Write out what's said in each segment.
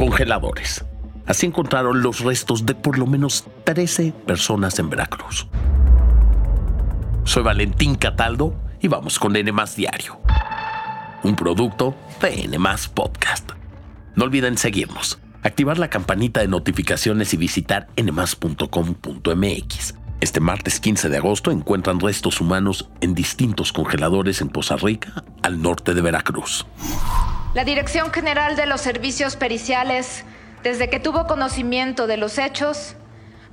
congeladores. Así encontraron los restos de por lo menos 13 personas en Veracruz. Soy Valentín Cataldo y vamos con N Diario, un producto de N Podcast. No olviden seguirnos, activar la campanita de notificaciones y visitar nmas.com.mx. Este martes 15 de agosto encuentran restos humanos en distintos congeladores en Poza Rica, al norte de Veracruz. La Dirección General de los Servicios Periciales, desde que tuvo conocimiento de los hechos,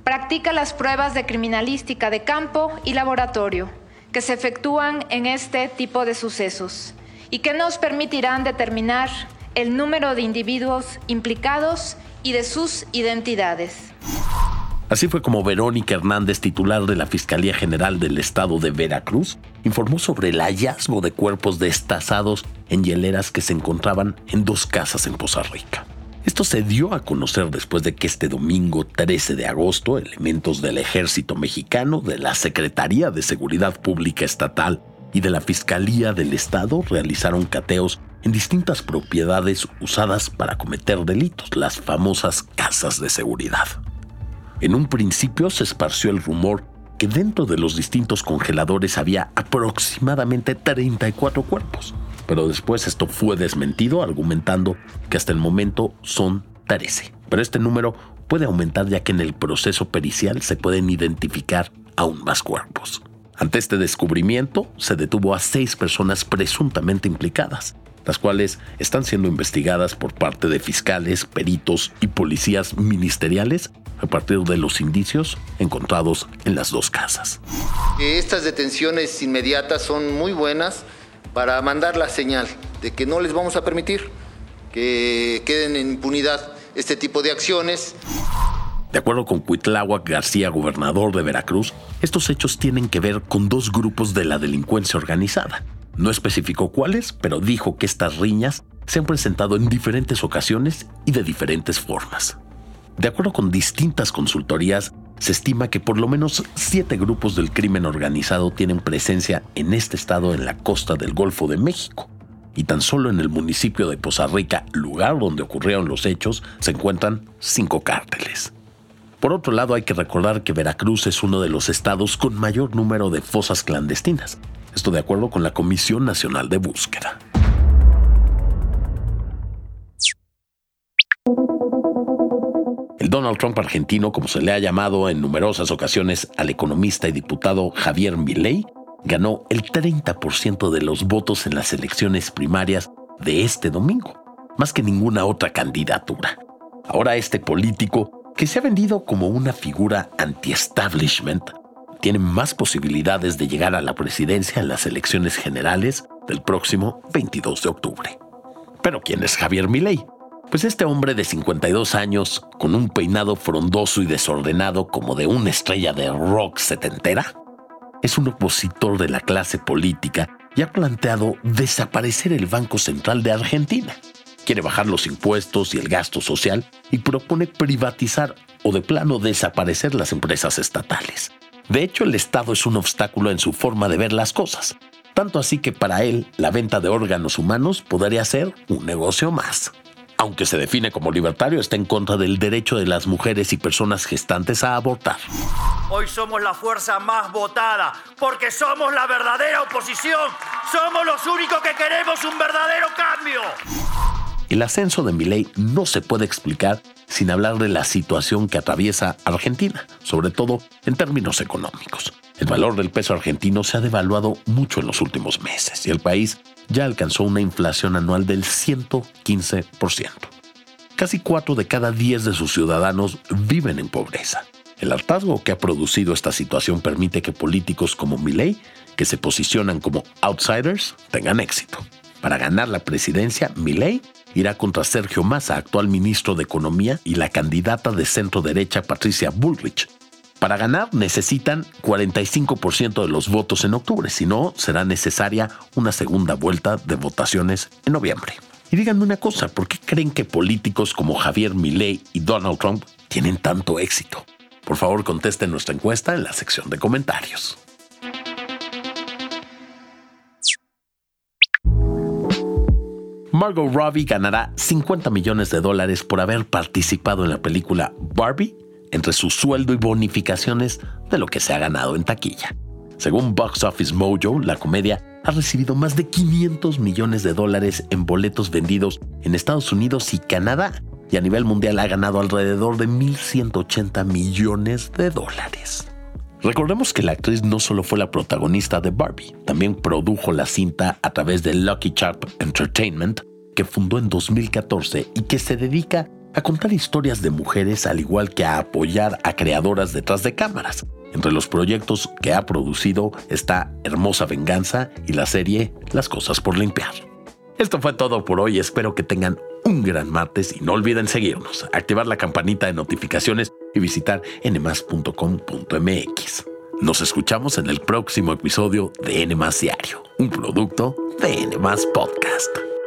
practica las pruebas de criminalística de campo y laboratorio que se efectúan en este tipo de sucesos y que nos permitirán determinar el número de individuos implicados y de sus identidades. Así fue como Verónica Hernández, titular de la Fiscalía General del Estado de Veracruz, informó sobre el hallazgo de cuerpos destazados en hieleras que se encontraban en dos casas en Poza Rica. Esto se dio a conocer después de que este domingo 13 de agosto elementos del ejército mexicano, de la Secretaría de Seguridad Pública Estatal y de la Fiscalía del Estado realizaron cateos en distintas propiedades usadas para cometer delitos, las famosas casas de seguridad. En un principio se esparció el rumor que dentro de los distintos congeladores había aproximadamente 34 cuerpos pero después esto fue desmentido argumentando que hasta el momento son 13. Pero este número puede aumentar ya que en el proceso pericial se pueden identificar aún más cuerpos. Ante este descubrimiento, se detuvo a seis personas presuntamente implicadas, las cuales están siendo investigadas por parte de fiscales, peritos y policías ministeriales a partir de los indicios encontrados en las dos casas. Estas detenciones inmediatas son muy buenas para mandar la señal de que no les vamos a permitir que queden en impunidad este tipo de acciones. De acuerdo con Cuitláhuac García, gobernador de Veracruz, estos hechos tienen que ver con dos grupos de la delincuencia organizada. No especificó cuáles, pero dijo que estas riñas se han presentado en diferentes ocasiones y de diferentes formas. De acuerdo con distintas consultorías, se estima que por lo menos siete grupos del crimen organizado tienen presencia en este estado en la costa del Golfo de México. Y tan solo en el municipio de Poza Rica, lugar donde ocurrieron los hechos, se encuentran cinco cárteles. Por otro lado, hay que recordar que Veracruz es uno de los estados con mayor número de fosas clandestinas. Esto de acuerdo con la Comisión Nacional de Búsqueda. Donald Trump argentino, como se le ha llamado en numerosas ocasiones al economista y diputado Javier Milei, ganó el 30% de los votos en las elecciones primarias de este domingo, más que ninguna otra candidatura. Ahora este político, que se ha vendido como una figura anti-establishment, tiene más posibilidades de llegar a la presidencia en las elecciones generales del próximo 22 de octubre. Pero ¿quién es Javier Milei? Pues este hombre de 52 años, con un peinado frondoso y desordenado como de una estrella de rock setentera, es un opositor de la clase política y ha planteado desaparecer el Banco Central de Argentina. Quiere bajar los impuestos y el gasto social y propone privatizar o de plano desaparecer las empresas estatales. De hecho, el Estado es un obstáculo en su forma de ver las cosas, tanto así que para él la venta de órganos humanos podría ser un negocio más aunque se define como libertario, está en contra del derecho de las mujeres y personas gestantes a abortar. Hoy somos la fuerza más votada porque somos la verdadera oposición. Somos los únicos que queremos un verdadero cambio. El ascenso de Milei no se puede explicar sin hablar de la situación que atraviesa Argentina, sobre todo en términos económicos. El valor del peso argentino se ha devaluado mucho en los últimos meses y el país ya alcanzó una inflación anual del 115%. Casi 4 de cada 10 de sus ciudadanos viven en pobreza. El hartazgo que ha producido esta situación permite que políticos como Milley, que se posicionan como outsiders, tengan éxito. Para ganar la presidencia, Milley irá contra Sergio Massa, actual ministro de Economía, y la candidata de centro derecha Patricia Bullrich, para ganar necesitan 45% de los votos en octubre, si no, será necesaria una segunda vuelta de votaciones en noviembre. Y díganme una cosa, ¿por qué creen que políticos como Javier Milei y Donald Trump tienen tanto éxito? Por favor, contesten nuestra encuesta en la sección de comentarios. Margot Robbie ganará 50 millones de dólares por haber participado en la película Barbie entre su sueldo y bonificaciones de lo que se ha ganado en taquilla. Según Box Office Mojo, la comedia ha recibido más de 500 millones de dólares en boletos vendidos en Estados Unidos y Canadá, y a nivel mundial ha ganado alrededor de 1.180 millones de dólares. Recordemos que la actriz no solo fue la protagonista de Barbie, también produjo la cinta a través de Lucky Sharp Entertainment, que fundó en 2014 y que se dedica a contar historias de mujeres al igual que a apoyar a creadoras detrás de cámaras. Entre los proyectos que ha producido está Hermosa Venganza y la serie Las Cosas por Limpiar. Esto fue todo por hoy, espero que tengan un gran martes y no olviden seguirnos, activar la campanita de notificaciones y visitar nmas.com.mx. Nos escuchamos en el próximo episodio de Nmas Diario, un producto de Nmas Podcast.